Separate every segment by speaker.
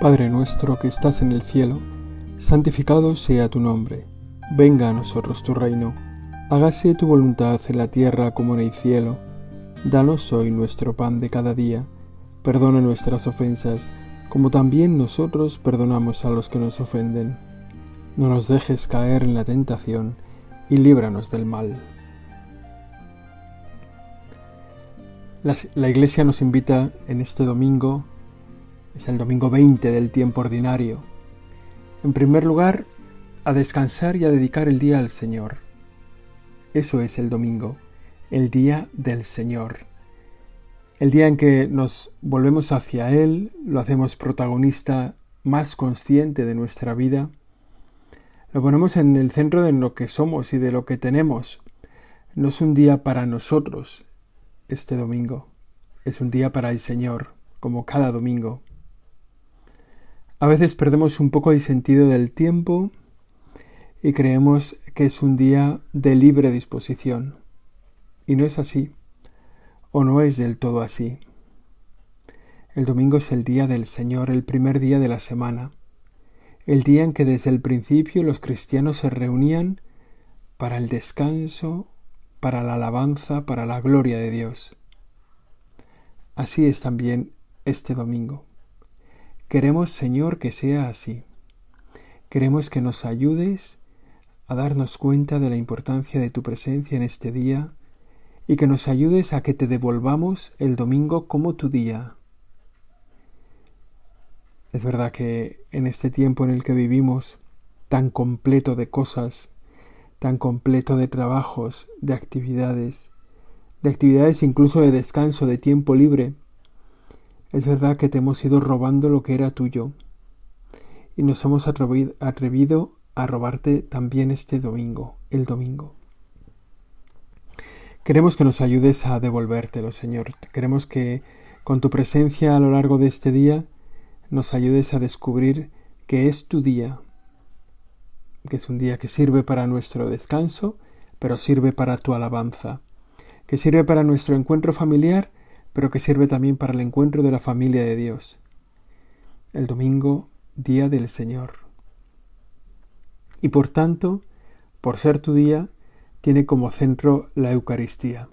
Speaker 1: Padre nuestro que estás en el cielo, santificado sea tu nombre, venga a nosotros tu reino, hágase tu voluntad en la tierra como en el cielo. Danos hoy nuestro pan de cada día, perdona nuestras ofensas, como también nosotros perdonamos a los que nos ofenden. No nos dejes caer en la tentación, y líbranos del mal. La, Iglesia nos invita en este domingo, es el domingo 20 del tiempo ordinario, en primer lugar, a descansar y a dedicar el día al Señor. Eso es el domingo, el día del Señor. El día en que nos volvemos hacia Él, lo hacemos protagonista más consciente de nuestra vida, lo ponemos en el centro de lo que somos y de lo que tenemos. No es un día para nosotros, este domingo. Es un día para el Señor, como cada domingo. A veces perdemos un poco el sentido del tiempo y creemos que es un día de libre disposición. Y no es así, o no es del todo así. El domingo es el día del Señor, el primer día de la semana, el día en que desde el principio los cristianos se reunían para el descanso para la alabanza, para la gloria de Dios. Así es también este domingo. Queremos, Señor, que sea así. Queremos que nos ayudes a darnos cuenta de la importancia de tu presencia en este día y que nos ayudes a que te devolvamos el domingo como tu día. Es verdad que en este tiempo en el que vivimos, tan completo de cosas, tan completo de trabajos, de actividades, de actividades incluso de descanso, de tiempo libre, es verdad que te hemos ido robando lo que era tuyo y nos hemos atrevido a robarte también este domingo, el domingo. Queremos que nos ayudes a devolvértelo, Señor. Queremos que con tu presencia a lo largo de este día nos ayudes a descubrir que es tu día, que es un día que sirve para nuestro descanso, pero sirve para tu alabanza, que sirve para nuestro encuentro familiar, pero que sirve también para el encuentro de la familia de Dios. El domingo, día del Señor. Y por tanto, por ser tu día, tiene como centro la Eucaristía.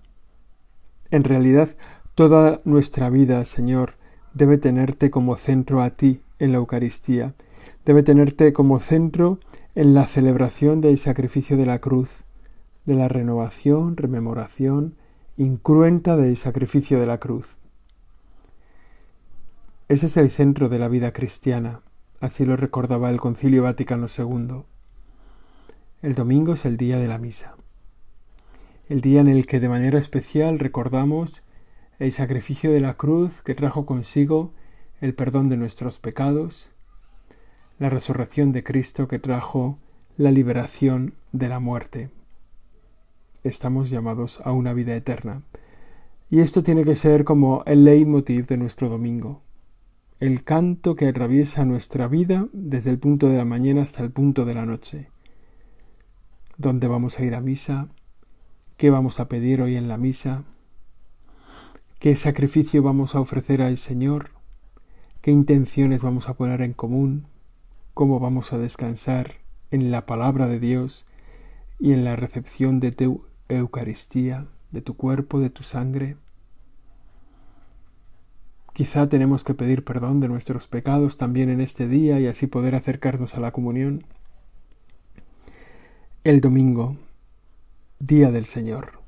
Speaker 1: En realidad, toda nuestra vida, Señor, debe tenerte como centro a ti en la Eucaristía, debe tenerte como centro en la celebración del sacrificio de la cruz, de la renovación, rememoración incruenta del sacrificio de la cruz. Ese es el centro de la vida cristiana, así lo recordaba el Concilio Vaticano II. El domingo es el día de la misa, el día en el que de manera especial recordamos el sacrificio de la cruz que trajo consigo el perdón de nuestros pecados, la resurrección de Cristo que trajo la liberación de la muerte. Estamos llamados a una vida eterna. Y esto tiene que ser como el leitmotiv de nuestro domingo, el canto que atraviesa nuestra vida desde el punto de la mañana hasta el punto de la noche. ¿Dónde vamos a ir a misa? ¿Qué vamos a pedir hoy en la misa? ¿Qué sacrificio vamos a ofrecer al Señor? ¿Qué intenciones vamos a poner en común? cómo vamos a descansar en la palabra de Dios y en la recepción de tu Eucaristía, de tu cuerpo, de tu sangre. Quizá tenemos que pedir perdón de nuestros pecados también en este día y así poder acercarnos a la comunión. El domingo, Día del Señor.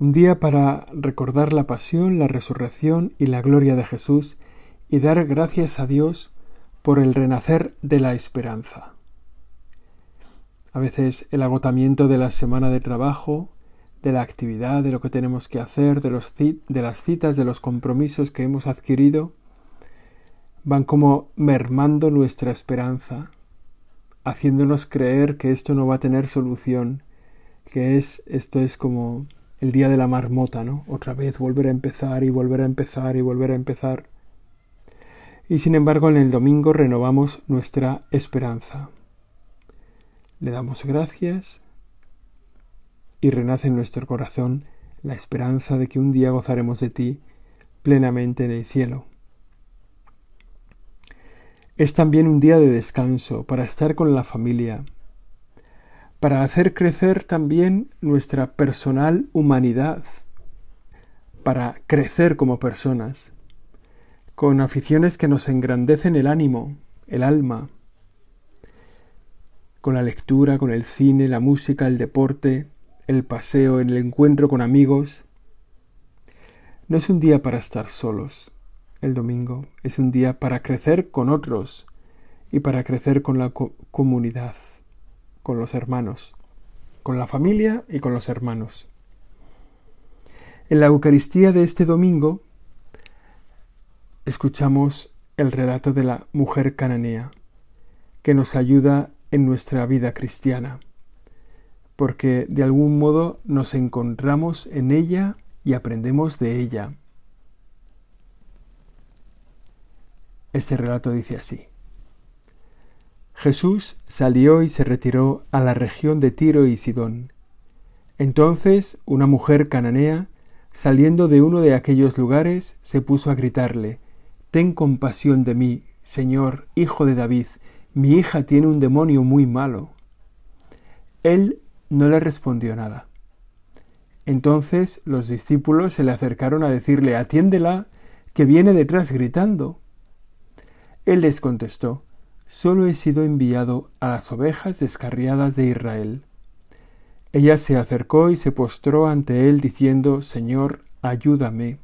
Speaker 1: Un día para recordar la pasión, la resurrección y la gloria de Jesús y dar gracias a Dios por el renacer de la esperanza. A veces el agotamiento de la semana de trabajo, de la actividad, de lo que tenemos que hacer, de, las citas, de los compromisos que hemos adquirido, van como mermando nuestra esperanza, haciéndonos creer que esto no va a tener solución, que es esto es como el día de la marmota, ¿no? Otra vez volver a empezar y volver a empezar y volver a empezar y sin embargo en el domingo renovamos nuestra esperanza. Le damos gracias y renace en nuestro corazón la esperanza de que un día gozaremos de ti plenamente en el cielo. Es también un día de descanso para estar con la familia, para hacer crecer también nuestra personal humanidad, para crecer como personas, con aficiones que nos engrandecen el ánimo, el alma, con la lectura, con el cine, la música, el deporte, el paseo, el encuentro con amigos. No es un día para estar solos el domingo, es un día para crecer con otros y para crecer con la comunidad, con los hermanos, con la familia y con los hermanos. En la Eucaristía de este domingo escuchamos el relato de la mujer cananea, que nos ayuda en nuestra vida cristiana, porque de algún modo nos encontramos en ella y aprendemos de ella. Este relato dice así. Jesús salió y se retiró a la región de Tiro y Sidón. Entonces una mujer cananea, saliendo de uno de aquellos lugares, se puso a gritarle, Ten compasión de mí, Señor, hijo de David, mi hija tiene un demonio muy malo. Él no le respondió nada. Entonces los discípulos se le acercaron a decirle Atiéndela, que viene detrás gritando. Él les contestó Solo he sido enviado a las ovejas descarriadas de Israel. Ella se acercó y se postró ante él diciendo Señor, ayúdame.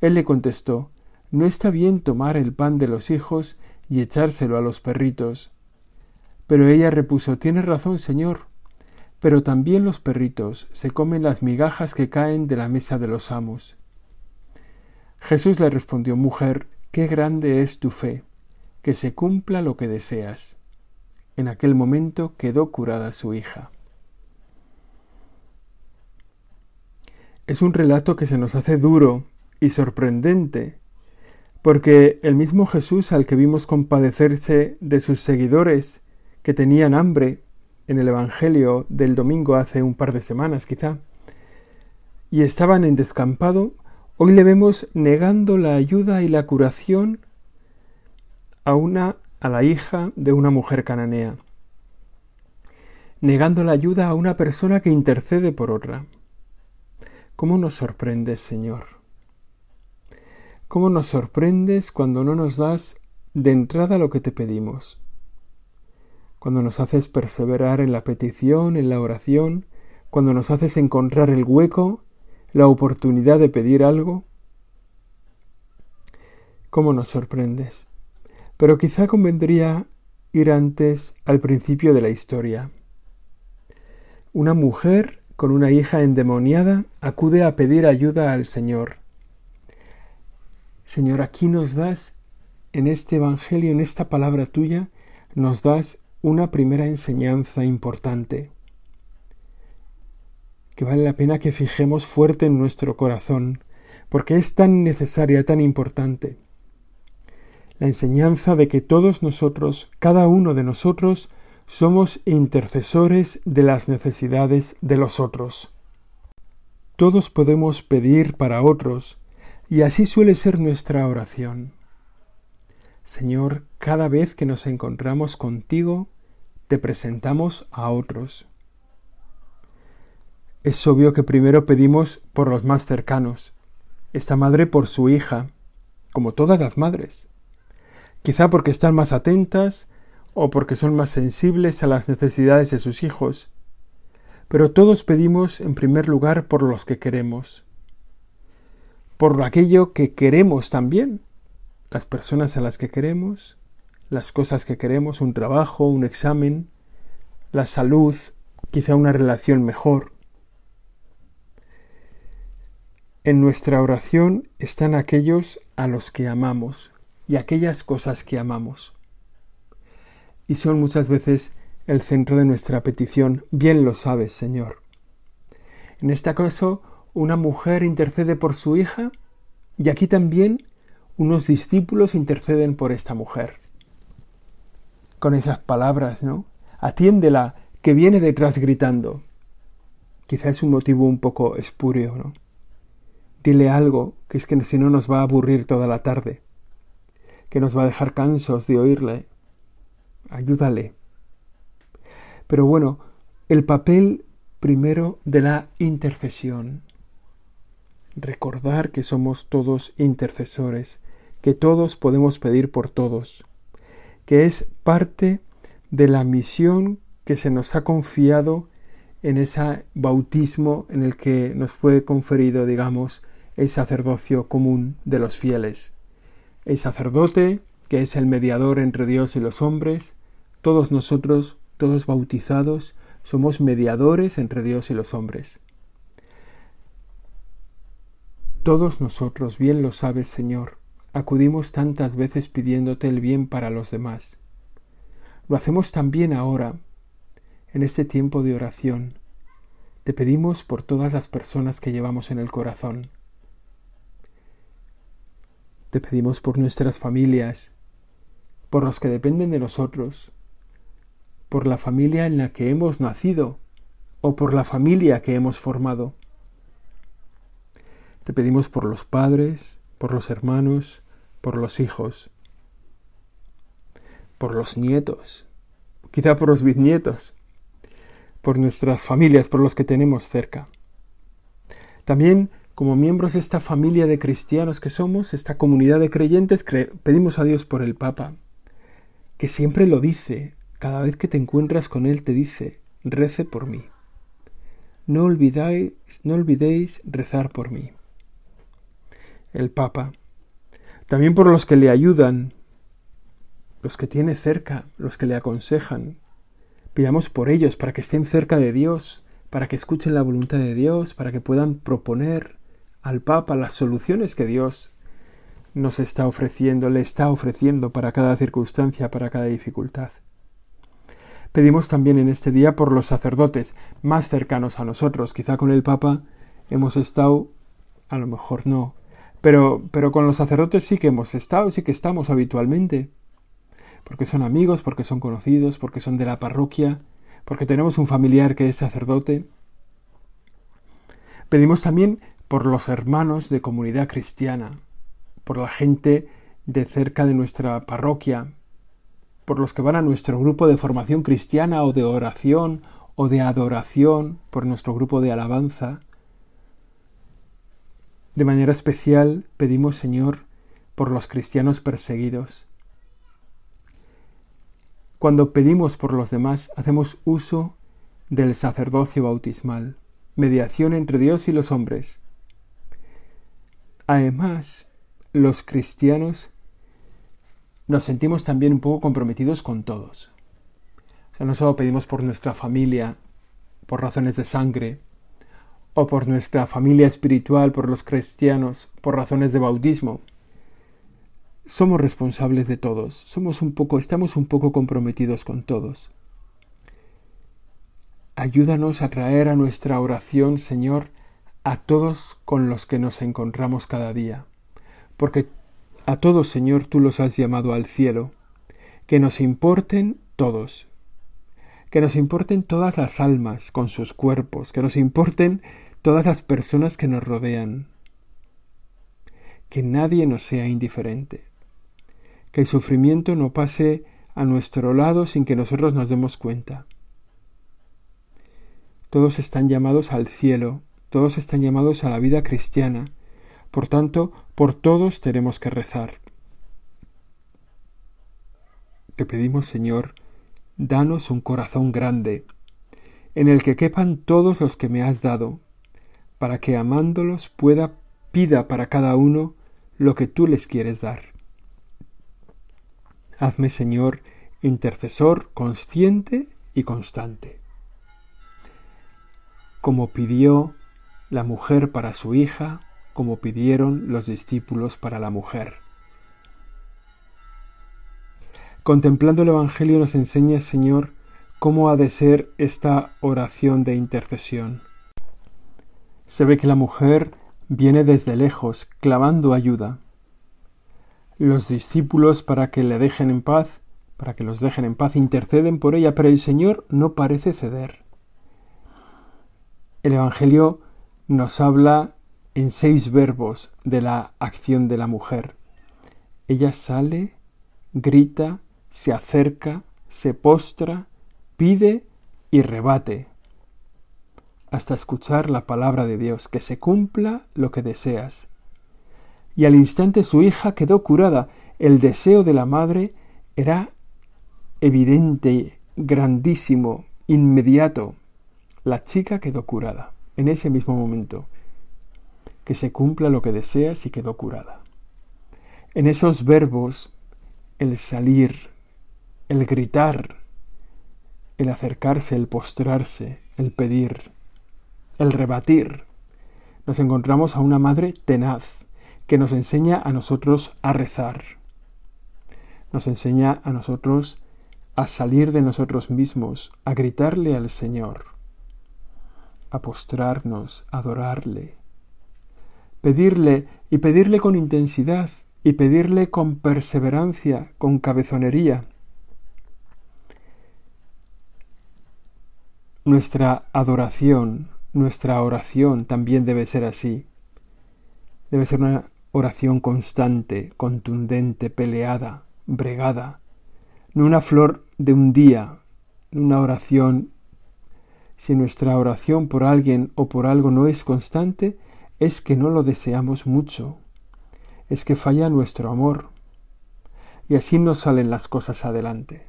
Speaker 1: Él le contestó No está bien tomar el pan de los hijos y echárselo a los perritos. Pero ella repuso Tienes razón, señor. Pero también los perritos se comen las migajas que caen de la mesa de los amos. Jesús le respondió Mujer, qué grande es tu fe, que se cumpla lo que deseas. En aquel momento quedó curada su hija. Es un relato que se nos hace duro y sorprendente, porque el mismo Jesús al que vimos compadecerse de sus seguidores que tenían hambre en el Evangelio del domingo hace un par de semanas quizá, y estaban en descampado, hoy le vemos negando la ayuda y la curación a una a la hija de una mujer cananea, negando la ayuda a una persona que intercede por otra. ¿Cómo nos sorprende, Señor? ¿Cómo nos sorprendes cuando no nos das de entrada lo que te pedimos? Cuando nos haces perseverar en la petición, en la oración, cuando nos haces encontrar el hueco, la oportunidad de pedir algo. ¿Cómo nos sorprendes? Pero quizá convendría ir antes al principio de la historia. Una mujer con una hija endemoniada acude a pedir ayuda al Señor. Señor, aquí nos das, en este Evangelio, en esta palabra tuya, nos das una primera enseñanza importante, que vale la pena que fijemos fuerte en nuestro corazón, porque es tan necesaria, tan importante. La enseñanza de que todos nosotros, cada uno de nosotros, somos intercesores de las necesidades de los otros. Todos podemos pedir para otros, y así suele ser nuestra oración. Señor, cada vez que nos encontramos contigo, te presentamos a otros. Es obvio que primero pedimos por los más cercanos, esta madre por su hija, como todas las madres, quizá porque están más atentas o porque son más sensibles a las necesidades de sus hijos, pero todos pedimos en primer lugar por los que queremos, por aquello que queremos también, las personas a las que queremos, las cosas que queremos, un trabajo, un examen, la salud, quizá una relación mejor. En nuestra oración están aquellos a los que amamos y aquellas cosas que amamos. Y son muchas veces el centro de nuestra petición, bien lo sabes, Señor. En este caso, una mujer intercede por su hija y aquí también unos discípulos interceden por esta mujer. Con esas palabras, ¿no? Atiéndela, que viene detrás gritando. Quizá es un motivo un poco espúreo, ¿no? Dile algo, que es que si no nos va a aburrir toda la tarde. que nos va a dejar cansos de oírle. Ayúdale. Pero bueno, el papel primero de la intercesión. Recordar que somos todos intercesores, que todos podemos pedir por todos, que es parte de la misión que se nos ha confiado en ese bautismo en el que nos fue conferido, digamos, el sacerdocio común de los fieles. El sacerdote, que es el mediador entre Dios y los hombres, todos nosotros, todos bautizados, somos mediadores entre Dios y los hombres. Todos nosotros, bien lo sabes, Señor, acudimos tantas veces pidiéndote el bien para los demás. Lo hacemos también ahora, en este tiempo de oración. Te pedimos por todas las personas que llevamos en el corazón. Te pedimos por nuestras familias, por los que dependen de nosotros, por la familia en la que hemos nacido o por la familia que hemos formado. Te pedimos por los padres, por los hermanos, por los hijos, por los nietos, quizá por los bisnietos, por nuestras familias, por los que tenemos cerca. También como miembros de esta familia de cristianos que somos, esta comunidad de creyentes, pedimos a Dios por el Papa, que siempre lo dice, cada vez que te encuentras con Él te dice, rece por mí. No olvidáis, no olvidéis rezar por mí. El Papa, también por los que le ayudan, los que tiene cerca, los que le aconsejan. Pidamos por ellos para que estén cerca de Dios, para que escuchen la voluntad de Dios, para que puedan proponer al Papa las soluciones que Dios nos está ofreciendo, le está ofreciendo para cada circunstancia, para cada dificultad. Pedimos también en este día por los sacerdotes más cercanos a nosotros. Quizá con el Papa hemos estado, a lo mejor no, pero, pero con los sacerdotes sí que hemos estado, sí que estamos habitualmente. Porque son amigos, porque son conocidos, porque son de la parroquia, porque tenemos un familiar que es sacerdote. Pedimos también por los hermanos de comunidad cristiana, por la gente de cerca de nuestra parroquia, por los que van a nuestro grupo de formación cristiana o de oración o de adoración, por nuestro grupo de alabanza. De manera especial pedimos, Señor, por los cristianos perseguidos. Cuando pedimos por los demás, hacemos uso del sacerdocio bautismal, mediación entre Dios y los hombres. Además, los cristianos nos sentimos también un poco comprometidos con todos. O sea, no solo pedimos por nuestra familia, por razones de sangre, o por nuestra familia espiritual, por los cristianos, por razones de bautismo. Somos responsables de todos, somos un poco, estamos un poco comprometidos con todos. Ayúdanos a traer a nuestra oración, Señor, a todos con los que nos encontramos cada día, porque a todos, Señor, tú los has llamado al cielo, que nos importen todos, que nos importen todas las almas con sus cuerpos, que nos importen todas las personas que nos rodean, que nadie nos sea indiferente, que el sufrimiento no pase a nuestro lado sin que nosotros nos demos cuenta. Todos están llamados al cielo, todos están llamados a la vida cristiana, por tanto, por todos tenemos que rezar. Te pedimos, Señor, danos un corazón grande, en el que quepan todos los que me has dado, para que amándolos pueda pida para cada uno lo que tú les quieres dar. Hazme, Señor, intercesor consciente y constante. Como pidió la mujer para su hija, como pidieron los discípulos para la mujer. Contemplando el Evangelio nos enseña, Señor, cómo ha de ser esta oración de intercesión. Se ve que la mujer viene desde lejos, clamando ayuda. Los discípulos, para que le dejen en paz, para que los dejen en paz, interceden por ella, pero el Señor no parece ceder. El Evangelio nos habla en seis verbos de la acción de la mujer. Ella sale grita, se acerca, se postra, pide y rebate, hasta escuchar la palabra de Dios, que se cumpla lo que deseas. Y al instante su hija quedó curada. El deseo de la madre era evidente, grandísimo, inmediato. La chica quedó curada en ese mismo momento. Que se cumpla lo que deseas y quedó curada. En esos verbos, el salir, el gritar, el acercarse, el postrarse, el pedir, el rebatir, nos encontramos a una madre tenaz que nos enseña a nosotros a rezar, nos enseña a nosotros a salir de nosotros mismos, a gritarle al Señor, a postrarnos, a adorarle, pedirle y pedirle con intensidad y pedirle con perseverancia, con cabezonería. Nuestra adoración, nuestra oración también debe ser así. Debe ser una oración constante, contundente, peleada, bregada, no una flor de un día, una oración. Si nuestra oración por alguien o por algo no es constante, es que no lo deseamos mucho, es que falla nuestro amor. Y así no salen las cosas adelante.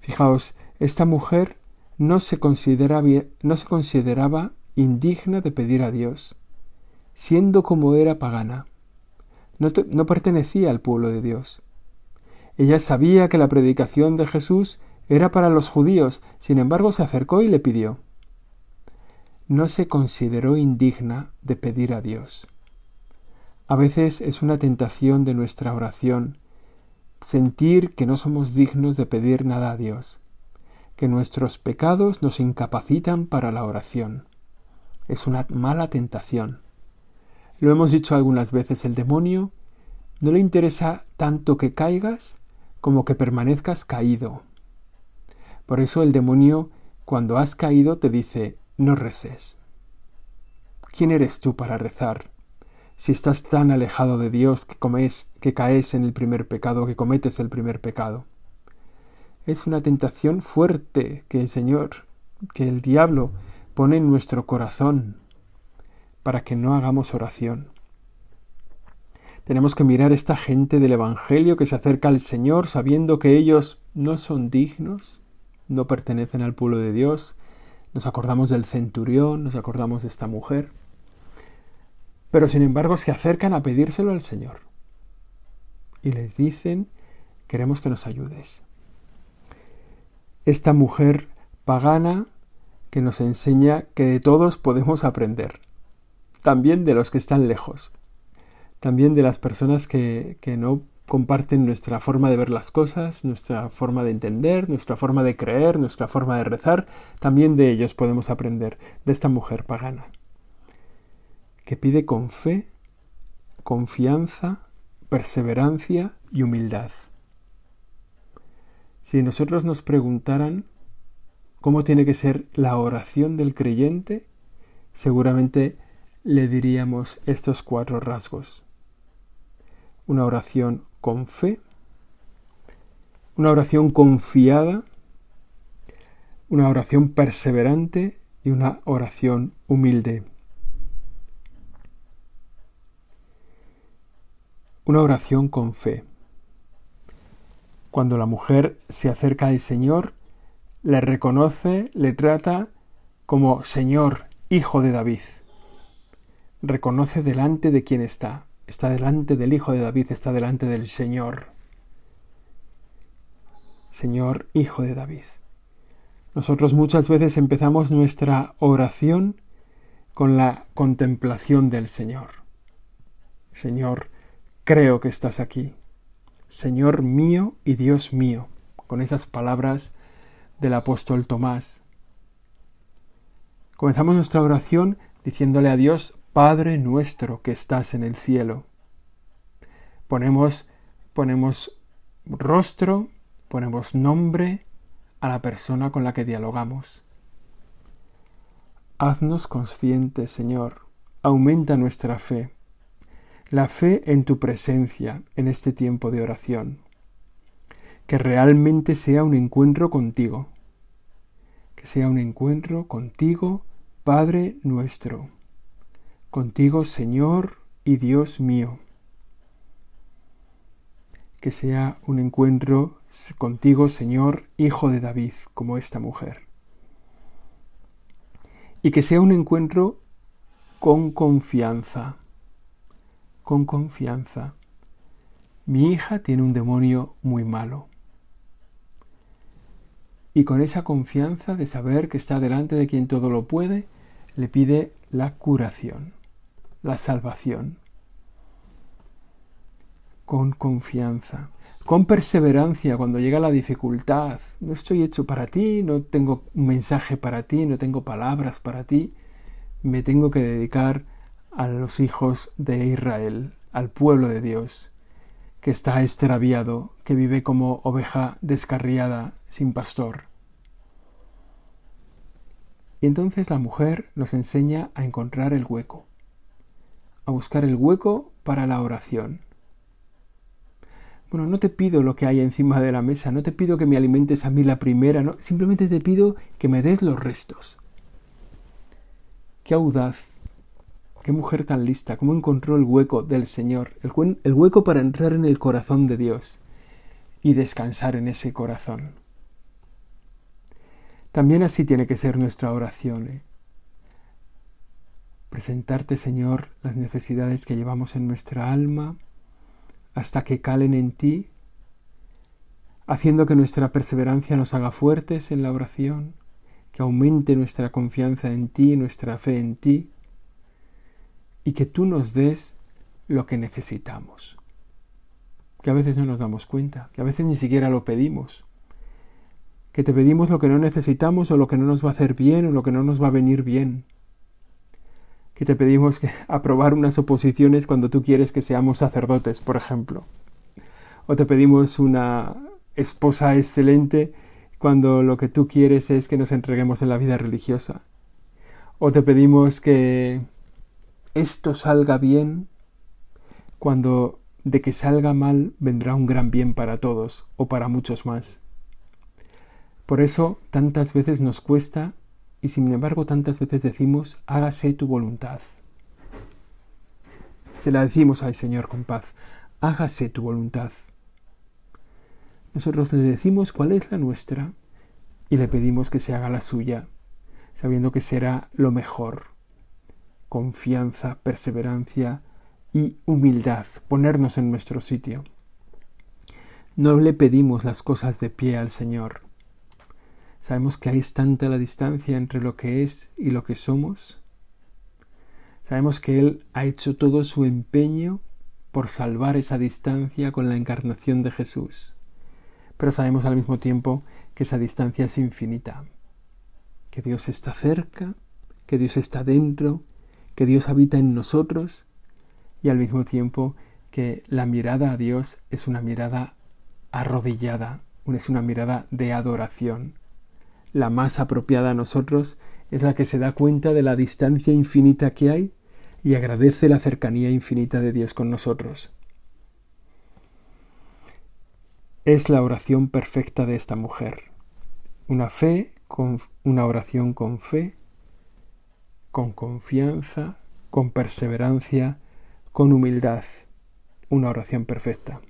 Speaker 1: Fijaos, esta mujer no se, consideraba, indigna de pedir a Dios, siendo como era pagana. No pertenecía al pueblo de Dios. Ella sabía que la predicación de Jesús era para los judíos, sin embargo se acercó y le pidió. No se consideró indigna de pedir a Dios. A veces es una tentación de nuestra oración sentir que no somos dignos de pedir nada a Dios que nuestros pecados nos incapacitan para la oración. Es una mala tentación. Lo hemos dicho algunas veces, el demonio no le interesa tanto que caigas como que permanezcas caído. Por eso el demonio, cuando has caído, te dice, no reces. ¿Quién eres tú para rezar? Si estás tan alejado de Dios que, comes, que caes en el primer pecado, que cometes el primer pecado es una tentación fuerte que el Señor, que el diablo pone en nuestro corazón para que no hagamos oración. Tenemos que mirar esta gente del Evangelio que se acerca al Señor sabiendo que ellos no son dignos, no pertenecen al pueblo de Dios. Nos acordamos del centurión, nos acordamos de esta mujer. Pero sin embargo se acercan a pedírselo al Señor. Y les dicen, queremos que nos ayudes esta mujer pagana que nos enseña que de todos podemos aprender, también de los que están lejos, también de las personas que, que no comparten nuestra forma de ver las cosas, nuestra forma de entender, nuestra forma de creer, nuestra forma de rezar, también de ellos podemos aprender, de esta mujer pagana, que pide con fe, confianza, perseverancia y humildad. Si nosotros nos preguntaran cómo tiene que ser la oración del creyente, seguramente le diríamos estos cuatro rasgos. Una oración con fe, una oración confiada, una oración perseverante y una oración humilde. Una oración con fe. Cuando la mujer se acerca al Señor, le reconoce, le trata como Señor, Hijo de David. Reconoce delante de quien está. Está delante del Hijo de David, está delante del Señor. Señor, Hijo de David. Nosotros muchas veces empezamos nuestra oración con la contemplación del Señor. Señor, creo que estás aquí. Señor mío y Dios mío, con esas palabras del apóstol Tomás. Comenzamos nuestra oración diciéndole a Dios, Padre nuestro que estás en el cielo. Ponemos, ponemos rostro, ponemos nombre a la persona con la que dialogamos. Haznos conscientes, Señor, aumenta nuestra fe la fe en tu presencia en este tiempo de oración. que realmente sea un encuentro contigo, que sea un encuentro contigo, Padre nuestro, contigo, Señor y Dios mío, que sea un encuentro contigo, Señor, Hijo de David, como esta mujer, y que sea un encuentro con confianza, con confianza. Mi hija tiene un demonio muy malo. Y con esa confianza de saber que está delante de quien todo lo puede, le pide la curación, la salvación. Con confianza, con perseverancia cuando llega la dificultad. No estoy hecho para ti, no tengo un mensaje para ti, no tengo palabras para ti me tengo que dedicar a los hijos de Israel, al pueblo de Dios, que está extraviado, que vive como oveja descarriada, sin pastor. Y entonces la mujer nos enseña a encontrar el hueco, a buscar el hueco para la oración. Bueno, no te pido lo que hay encima de la mesa, no te pido que me alimentes a mí la primera, no, simplemente te pido que me des los restos. Qué audaz, qué mujer tan lista, cómo encontró el hueco del Señor, el, hueco para entrar en el corazón de Dios y descansar en ese corazón. También así tiene que ser nuestra oración. ¿eh? Presentarte, Señor, las necesidades que llevamos en nuestra alma hasta que calen en ti, haciendo que nuestra perseverancia nos haga fuertes en la oración que aumente nuestra confianza en ti, nuestra fe en ti, y que tú nos des lo que necesitamos. Que a veces no nos damos cuenta, que a veces ni siquiera lo pedimos, que te pedimos lo que no necesitamos o lo que no nos va a hacer bien o lo que no nos va a venir bien, que te pedimos que aprobar unas oposiciones cuando tú quieres que seamos sacerdotes, por ejemplo, o te pedimos una esposa excelente cuando lo que tú quieres es que nos entreguemos en la vida religiosa. O te pedimos que esto salga bien cuando de que salga mal vendrá un gran bien para todos o para muchos más. Por eso tantas veces nos cuesta y sin embargo tantas veces decimos, hágase tu voluntad. Se la decimos al Señor con paz, hágase tu voluntad. Nosotros le decimos cuál es la nuestra y le pedimos que se haga la suya, sabiendo que será lo mejor. Confianza, perseverancia y humildad, ponernos en nuestro sitio. No le pedimos las cosas de pie al Señor. Sabemos que hay tanta la distancia entre lo que es y lo que somos. Sabemos que Él ha hecho todo su empeño por salvar esa distancia con la encarnación de Jesús pero sabemos al mismo tiempo que esa distancia es infinita, que Dios está cerca, que Dios está dentro, que Dios habita en nosotros y al mismo tiempo que la mirada a Dios es una mirada arrodillada, es una mirada de adoración. La más apropiada a nosotros es la que se da cuenta de la distancia infinita que hay y agradece la cercanía infinita de Dios con nosotros. es la oración perfecta de esta mujer. Una fe, con, una oración con fe, con confianza, con perseverancia, con humildad. Una oración perfecta.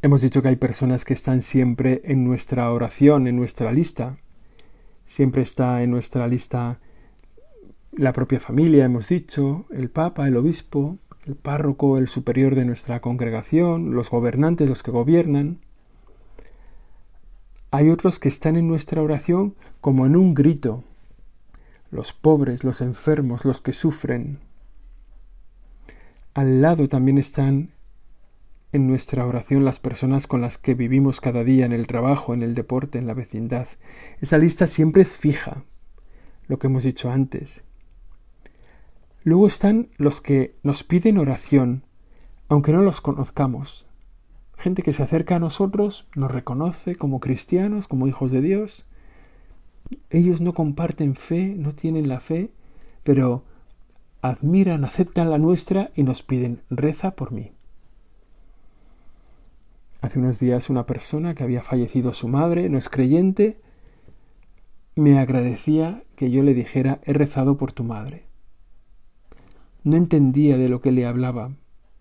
Speaker 1: Hemos dicho que hay personas que están siempre en nuestra oración, en nuestra lista. Siempre está en nuestra lista la propia familia, hemos dicho, el Papa, el Obispo, el párroco, el superior de nuestra congregación, los gobernantes, los que gobiernan. Hay otros que están en nuestra oración como en un grito, los pobres, los enfermos, los que sufren. Al lado también están en nuestra oración las personas con las que vivimos cada día en el trabajo, en el deporte, en la vecindad. Esa lista siempre es fija, lo que hemos dicho antes. Luego están los que nos piden oración, aunque no los conozcamos. Gente que se acerca a nosotros, nos reconoce como cristianos, como hijos de Dios. Ellos no comparten fe, no tienen la fe, pero admiran, aceptan la nuestra y nos piden, reza por mí. Hace unos días una persona que había fallecido su madre, no es creyente, me agradecía que yo le dijera, he rezado por tu madre. No entendía de lo que le hablaba.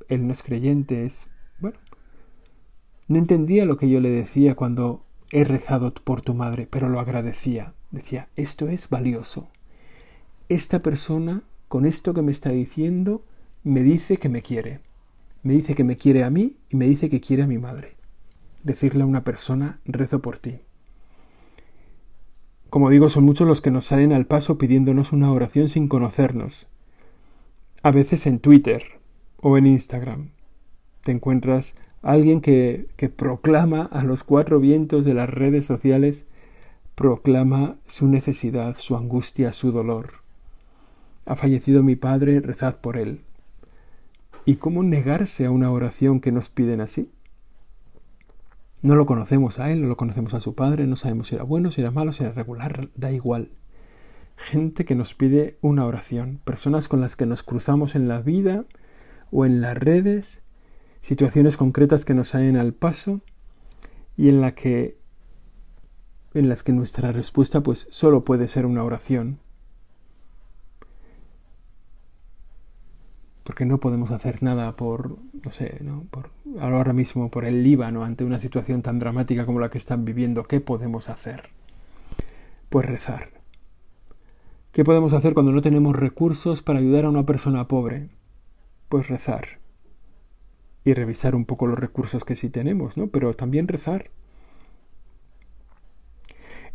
Speaker 1: Él no es creyente, es... No entendía lo que yo le decía cuando he rezado por tu madre, pero lo agradecía. Decía, esto es valioso. Esta persona, con esto que me está diciendo, me dice que me quiere. Me dice que me quiere a mí y me dice que quiere a mi madre. Decirle a una persona, rezo por ti. Como digo, son muchos los que nos salen al paso pidiéndonos una oración sin conocernos. A veces en Twitter o en Instagram te encuentras alguien que, que proclama a los cuatro vientos de las redes sociales, proclama su necesidad, su angustia, su dolor. Ha fallecido mi padre, rezad por él. ¿Y cómo negarse a una oración que nos piden así? No lo conocemos a él, no lo conocemos a su padre, no sabemos si era bueno, si era malo, si era regular, da igual. Gente que nos pide una oración, personas con las que nos cruzamos en la vida o en las redes situaciones concretas que nos salen al paso y en la que en las que nuestra respuesta pues solo puede ser una oración. Porque no podemos hacer nada por, no sé, ¿no? por ahora mismo por el Líbano ante una situación tan dramática como la que están viviendo. ¿Qué podemos hacer? Pues rezar. ¿Qué podemos hacer cuando no tenemos recursos para ayudar a una persona pobre? Pues rezar y revisar un poco los recursos que sí tenemos, ¿no? Pero también rezar.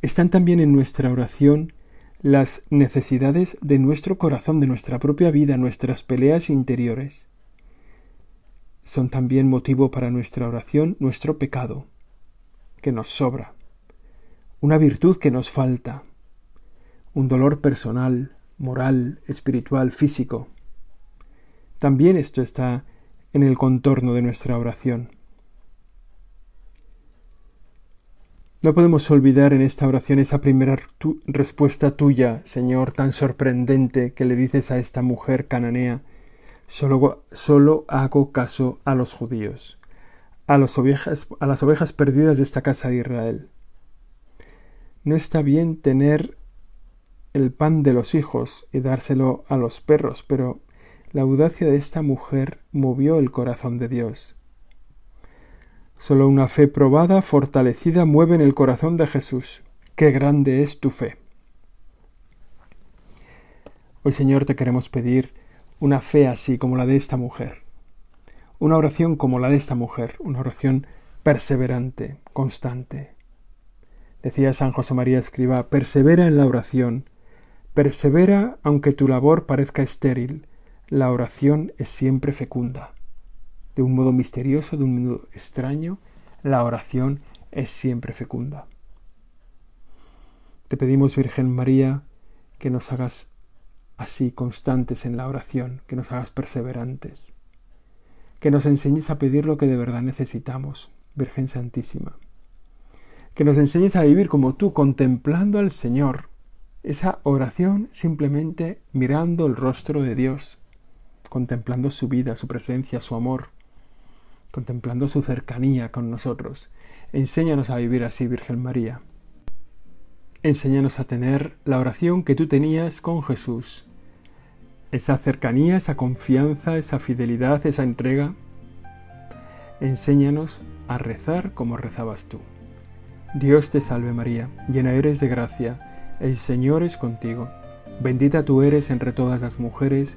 Speaker 1: Están también en nuestra oración las necesidades de nuestro corazón, de nuestra propia vida, nuestras peleas interiores. Son también motivo para nuestra oración nuestro pecado, que nos sobra, una virtud que nos falta, un dolor personal, moral, espiritual, físico. También esto está en el contorno de nuestra oración. No podemos olvidar en esta oración esa primera respuesta tuya, Señor, tan sorprendente que le dices a esta mujer cananea, solo, solo hago caso a los judíos, a, las ovejas perdidas de esta casa de Israel. No está bien tener el pan de los hijos y dárselo a los perros, pero la audacia de esta mujer movió el corazón de Dios. Solo una fe probada, fortalecida, mueve en el corazón de Jesús. Qué grande es tu fe. Hoy Señor te queremos pedir una fe así como la de esta mujer, una oración como la de esta mujer, una oración perseverante, constante. Decía San José María Escriba, persevera en la oración, persevera aunque tu labor parezca estéril, la oración es siempre fecunda. De un modo misterioso, de un modo extraño, la oración es siempre fecunda. Te pedimos, Virgen María, que nos hagas así constantes en la oración, que nos hagas perseverantes, que nos enseñes a pedir lo que de verdad necesitamos, Virgen Santísima, que nos enseñes a vivir como tú, contemplando al Señor, esa oración simplemente mirando el rostro de Dios, contemplando su vida, su presencia, su amor, contemplando su cercanía con nosotros. Enséñanos a vivir así, Virgen María. Enséñanos a tener la oración que tú tenías con Jesús. Esa cercanía, esa confianza, esa fidelidad, esa entrega. Enséñanos a rezar como rezabas tú. Dios te salve María, llena eres de gracia, el Señor es contigo. Bendita tú eres entre todas las mujeres,